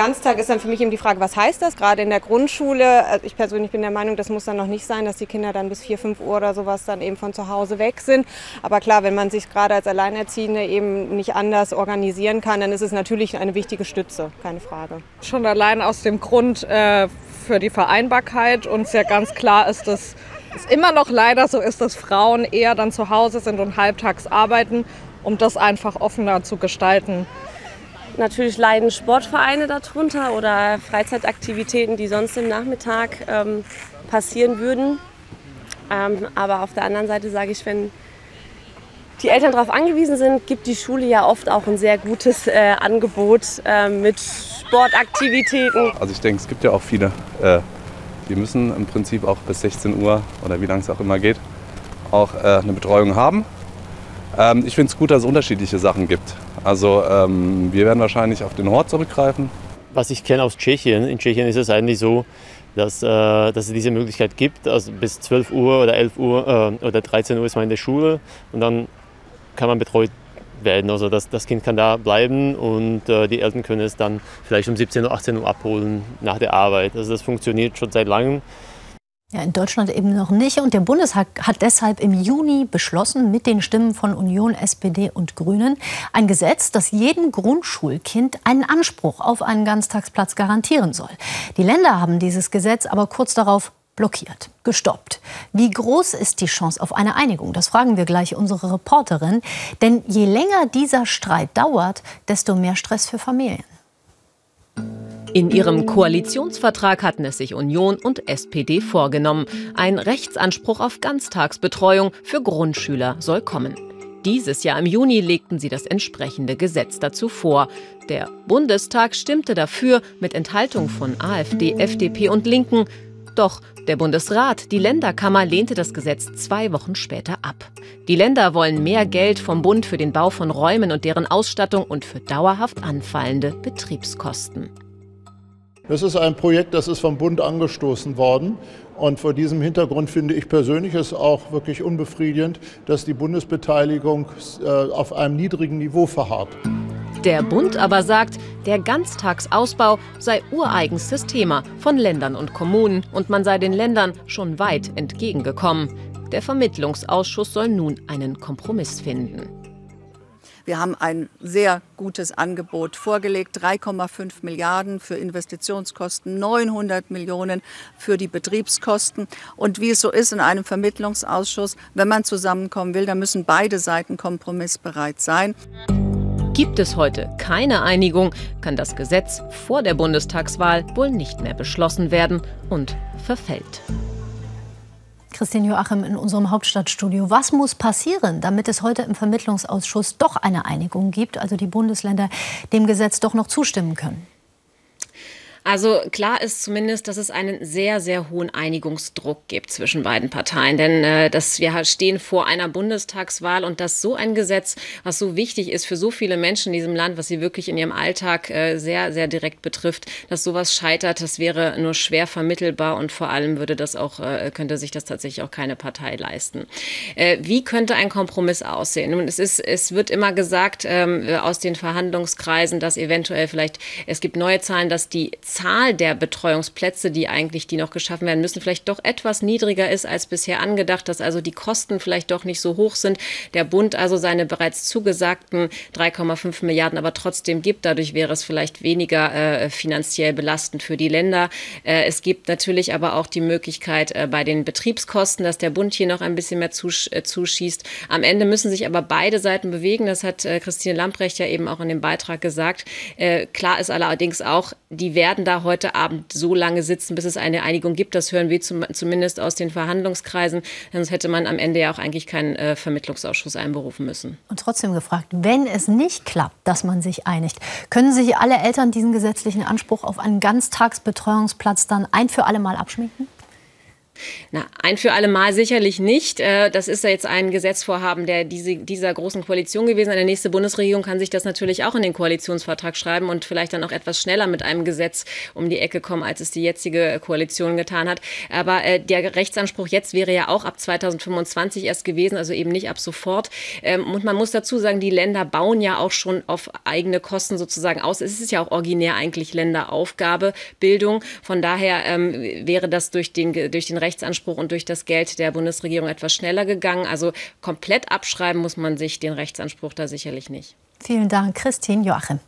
Ganztag ist dann für mich eben die Frage, was heißt das? Gerade in der Grundschule. Also ich persönlich bin der Meinung, das muss dann noch nicht sein, dass die Kinder dann bis 4, 5 Uhr oder sowas dann eben von zu Hause weg sind. Aber klar, wenn man sich gerade als Alleinerziehende eben nicht anders organisieren kann, dann ist es natürlich eine wichtige Stütze, keine Frage. Schon allein aus dem Grund äh, für die Vereinbarkeit. Uns ja ganz klar ist, dass es immer noch leider so ist, dass Frauen eher dann zu Hause sind und halbtags arbeiten, um das einfach offener zu gestalten. Natürlich leiden Sportvereine darunter oder Freizeitaktivitäten, die sonst im Nachmittag ähm, passieren würden. Ähm, aber auf der anderen Seite sage ich, wenn die Eltern darauf angewiesen sind, gibt die Schule ja oft auch ein sehr gutes äh, Angebot äh, mit Sportaktivitäten. Also ich denke, es gibt ja auch viele, äh, die müssen im Prinzip auch bis 16 Uhr oder wie lange es auch immer geht, auch äh, eine Betreuung haben. Ähm, ich finde es gut, dass es unterschiedliche Sachen gibt. Also ähm, wir werden wahrscheinlich auf den Hort zurückgreifen. Was ich kenne aus Tschechien, in Tschechien ist es eigentlich so, dass, äh, dass es diese Möglichkeit gibt. Also bis 12 Uhr oder 11 Uhr äh, oder 13 Uhr ist man in der Schule und dann kann man betreut werden. Also das, das Kind kann da bleiben und äh, die Eltern können es dann vielleicht um 17 oder 18 Uhr abholen nach der Arbeit. Also das funktioniert schon seit langem. Ja, in Deutschland eben noch nicht. Und der Bundestag hat deshalb im Juni beschlossen, mit den Stimmen von Union, SPD und Grünen, ein Gesetz, das jedem Grundschulkind einen Anspruch auf einen Ganztagsplatz garantieren soll. Die Länder haben dieses Gesetz aber kurz darauf blockiert, gestoppt. Wie groß ist die Chance auf eine Einigung? Das fragen wir gleich unsere Reporterin. Denn je länger dieser Streit dauert, desto mehr Stress für Familien. In ihrem Koalitionsvertrag hatten es sich Union und SPD vorgenommen. Ein Rechtsanspruch auf Ganztagsbetreuung für Grundschüler soll kommen. Dieses Jahr im Juni legten sie das entsprechende Gesetz dazu vor. Der Bundestag stimmte dafür mit Enthaltung von AfD, FDP und Linken. Doch der Bundesrat, die Länderkammer, lehnte das Gesetz zwei Wochen später ab. Die Länder wollen mehr Geld vom Bund für den Bau von Räumen und deren Ausstattung und für dauerhaft anfallende Betriebskosten. Das ist ein Projekt, das ist vom Bund angestoßen worden. Und vor diesem Hintergrund finde ich persönlich es auch wirklich unbefriedigend, dass die Bundesbeteiligung äh, auf einem niedrigen Niveau verharrt. Der Bund aber sagt, der Ganztagsausbau sei ureigenstes Thema von Ländern und Kommunen und man sei den Ländern schon weit entgegengekommen. Der Vermittlungsausschuss soll nun einen Kompromiss finden. Wir haben ein sehr gutes Angebot vorgelegt, 3,5 Milliarden für Investitionskosten, 900 Millionen für die Betriebskosten. Und wie es so ist in einem Vermittlungsausschuss, wenn man zusammenkommen will, dann müssen beide Seiten kompromissbereit sein. Gibt es heute keine Einigung, kann das Gesetz vor der Bundestagswahl wohl nicht mehr beschlossen werden und verfällt. Christine Joachim in unserem Hauptstadtstudio. Was muss passieren, damit es heute im Vermittlungsausschuss doch eine Einigung gibt, also die Bundesländer dem Gesetz doch noch zustimmen können? Also klar ist zumindest, dass es einen sehr, sehr hohen Einigungsdruck gibt zwischen beiden Parteien. Denn äh, dass wir stehen vor einer Bundestagswahl und dass so ein Gesetz, was so wichtig ist für so viele Menschen in diesem Land, was sie wirklich in ihrem Alltag äh, sehr, sehr direkt betrifft, dass sowas scheitert, das wäre nur schwer vermittelbar und vor allem würde das auch, äh, könnte sich das tatsächlich auch keine Partei leisten. Äh, wie könnte ein Kompromiss aussehen? Nun, es ist, es wird immer gesagt ähm, aus den Verhandlungskreisen, dass eventuell vielleicht, es gibt neue Zahlen, dass die Zahl der Betreuungsplätze, die eigentlich, die noch geschaffen werden müssen, vielleicht doch etwas niedriger ist als bisher angedacht, dass also die Kosten vielleicht doch nicht so hoch sind. Der Bund also seine bereits zugesagten 3,5 Milliarden aber trotzdem gibt. Dadurch wäre es vielleicht weniger äh, finanziell belastend für die Länder. Äh, es gibt natürlich aber auch die Möglichkeit äh, bei den Betriebskosten, dass der Bund hier noch ein bisschen mehr zusch äh, zuschießt. Am Ende müssen sich aber beide Seiten bewegen. Das hat äh, Christine Lamprecht ja eben auch in dem Beitrag gesagt. Äh, klar ist allerdings auch, die werden werden da heute Abend so lange sitzen, bis es eine Einigung gibt. Das hören wir zum, zumindest aus den Verhandlungskreisen. Sonst hätte man am Ende ja auch eigentlich keinen äh, Vermittlungsausschuss einberufen müssen. Und trotzdem gefragt, wenn es nicht klappt, dass man sich einigt, können sich alle Eltern diesen gesetzlichen Anspruch auf einen Ganztagsbetreuungsplatz dann ein für alle Mal abschminken? Na, ein für alle Mal sicherlich nicht. Äh, das ist ja jetzt ein Gesetzvorhaben der diese, dieser großen Koalition gewesen. Eine nächste Bundesregierung kann sich das natürlich auch in den Koalitionsvertrag schreiben und vielleicht dann auch etwas schneller mit einem Gesetz um die Ecke kommen, als es die jetzige Koalition getan hat. Aber äh, der Rechtsanspruch jetzt wäre ja auch ab 2025 erst gewesen, also eben nicht ab sofort. Ähm, und man muss dazu sagen, die Länder bauen ja auch schon auf eigene Kosten sozusagen aus. Es ist ja auch originär eigentlich Länderaufgabe, Bildung. Von daher ähm, wäre das durch den, durch den Rechtsanspruch und durch das Geld der Bundesregierung etwas schneller gegangen. Also komplett abschreiben muss man sich den Rechtsanspruch da sicherlich nicht. Vielen Dank, Christine Joachim.